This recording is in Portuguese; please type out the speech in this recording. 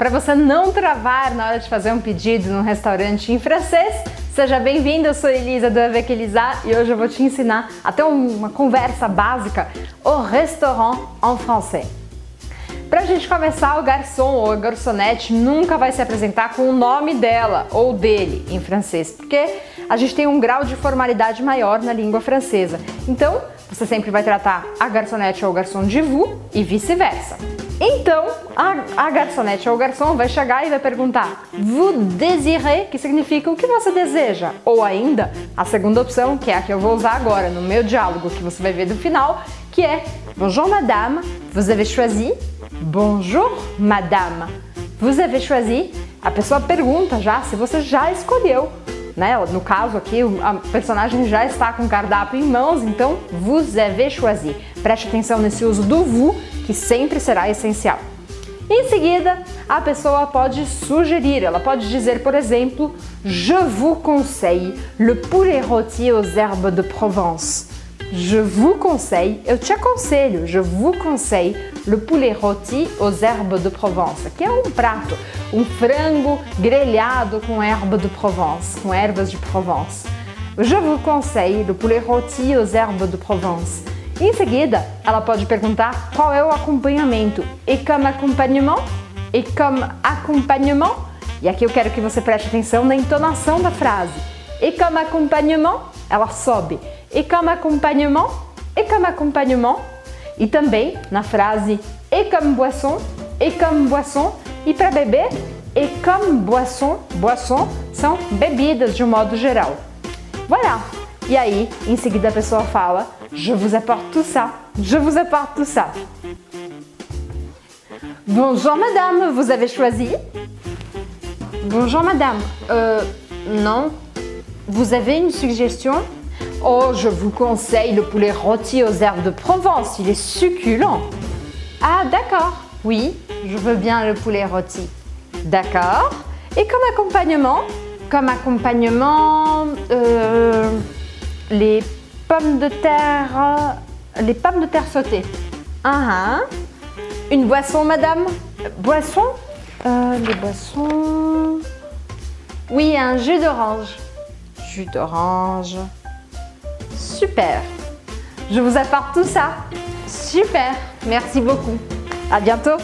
Para você não travar na hora de fazer um pedido num restaurante em francês, seja bem-vindo. Eu sou Elisa do Avec e hoje eu vou te ensinar até uma conversa básica au restaurant en français. Para a gente começar, o garçom ou a garçonete nunca vai se apresentar com o nome dela ou dele em francês, porque a gente tem um grau de formalidade maior na língua francesa. Então, você sempre vai tratar a garçonete ou o garçom de vous e vice-versa. Então, a, a garçonete ou o garçom vai chegar e vai perguntar Vous désirez, que significa o que você deseja. Ou ainda, a segunda opção, que é a que eu vou usar agora no meu diálogo, que você vai ver no final, que é Bonjour madame, vous avez choisi? Bonjour madame, vous avez choisi? A pessoa pergunta já se você já escolheu. Né? No caso aqui, a personagem já está com o cardápio em mãos, então vous avez choisi. Preste atenção nesse uso do vous que sempre será essencial. Em seguida, a pessoa pode sugerir, ela pode dizer, por exemplo, Je vous conseille le poulet rôti aux herbes de Provence. Je vous conseille, eu te aconselho, je vous conseille le poulet rôti aux herbes de Provence, que é um prato, um frango grelhado com erva de Provence, com ervas de Provence. Je vous conseille le poulet rôti aux herbes de Provence. Em seguida, ela pode perguntar qual é o acompanhamento. E comme acompanhement? E comme acompanhement? E aqui eu quero que você preste atenção na entonação da frase. E comme acompanhement? Ela sobe. E comme acompanhement? E comme acompanhement? E também na frase et comme boisson? Et comme boisson? E para beber? Et comme boisson? Boisson são bebidas de um modo geral. Voilà! E aí, em seguida a pessoa fala Je vous apporte tout ça. Je vous apporte tout ça. Bonjour madame, vous avez choisi? Bonjour madame. Euh, non. Vous avez une suggestion? Oh, je vous conseille le poulet rôti aux herbes de Provence, il est succulent. Ah, d'accord. Oui, je veux bien le poulet rôti. D'accord. Et comme accompagnement? Comme accompagnement, euh, les pommes de terre, les pommes de terre sautées. Uh Une boisson, madame? Boisson? Euh, Les boissons. Oui, un jus d'orange. Jus d'orange. Super. Je vous apporte tout ça. Super. Merci beaucoup. À bientôt.